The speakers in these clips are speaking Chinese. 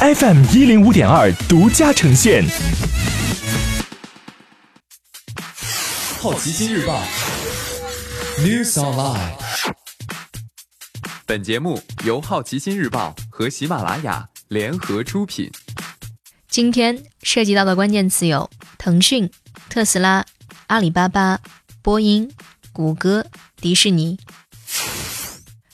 FM 一零五点二独家呈现。好奇心日报，News Online。本节目由好奇心日报和喜马拉雅联合出品。今天涉及到的关键词有腾讯、特斯拉、阿里巴巴、波音、谷歌、迪士尼。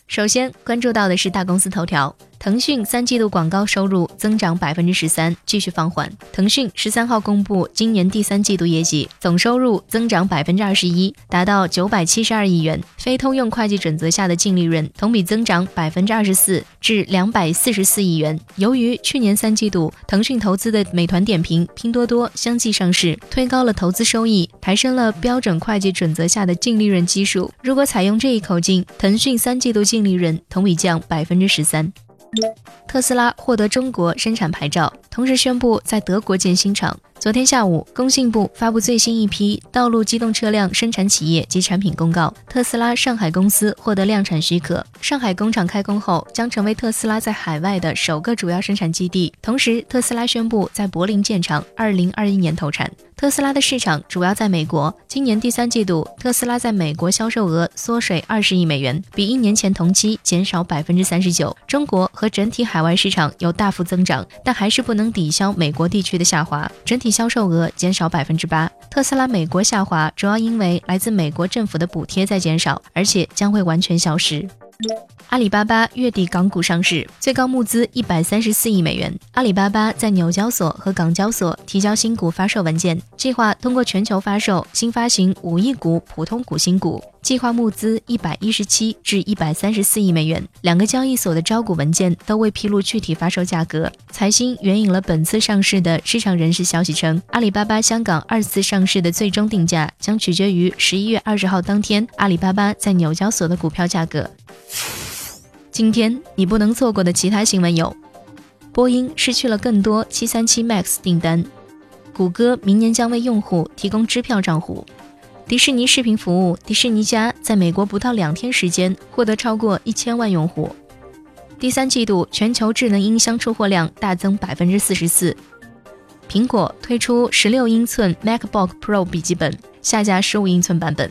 首先关注到的是大公司头条。腾讯三季度广告收入增长百分之十三，继续放缓。腾讯十三号公布今年第三季度业绩，总收入增长百分之二十一，达到九百七十二亿元。非通用会计准则下的净利润同比增长百分之二十四，至两百四十四亿元。由于去年三季度腾讯投资的美团点评、拼多多相继上市，推高了投资收益，抬升了标准会计准则下的净利润基数。如果采用这一口径，腾讯三季度净利润同比降百分之十三。特斯拉获得中国生产牌照，同时宣布在德国建新厂。昨天下午，工信部发布最新一批道路机动车辆生产企业及产品公告，特斯拉上海公司获得量产许可。上海工厂开工后，将成为特斯拉在海外的首个主要生产基地。同时，特斯拉宣布在柏林建厂，二零二一年投产。特斯拉的市场主要在美国。今年第三季度，特斯拉在美国销售额缩水二十亿美元，比一年前同期减少百分之三十九。中国和整体海外市场有大幅增长，但还是不能抵消美国地区的下滑，整体销售额减少百分之八。特斯拉美国下滑主要因为来自美国政府的补贴在减少，而且将会完全消失。阿里巴巴月底港股上市，最高募资一百三十四亿美元。阿里巴巴在纽交所和港交所提交新股发售文件，计划通过全球发售新发行五亿股普通股新股，计划募资一百一十七至一百三十四亿美元。两个交易所的招股文件都未披露具体发售价格。财新援引了本次上市的市场人士消息称，阿里巴巴香港二次上市的最终定价将取决于十一月二十号当天阿里巴巴在纽交所的股票价格。今天你不能错过的其他新闻有：波音失去了更多737 MAX 订单，谷歌明年将为用户提供支票账户，迪士尼视频服务迪士尼家在美国不到两天时间获得超过一千万用户。第三季度全球智能音箱出货量大增百分之四十四。苹果推出十六英寸 MacBook Pro 笔记本，下架十五英寸版本。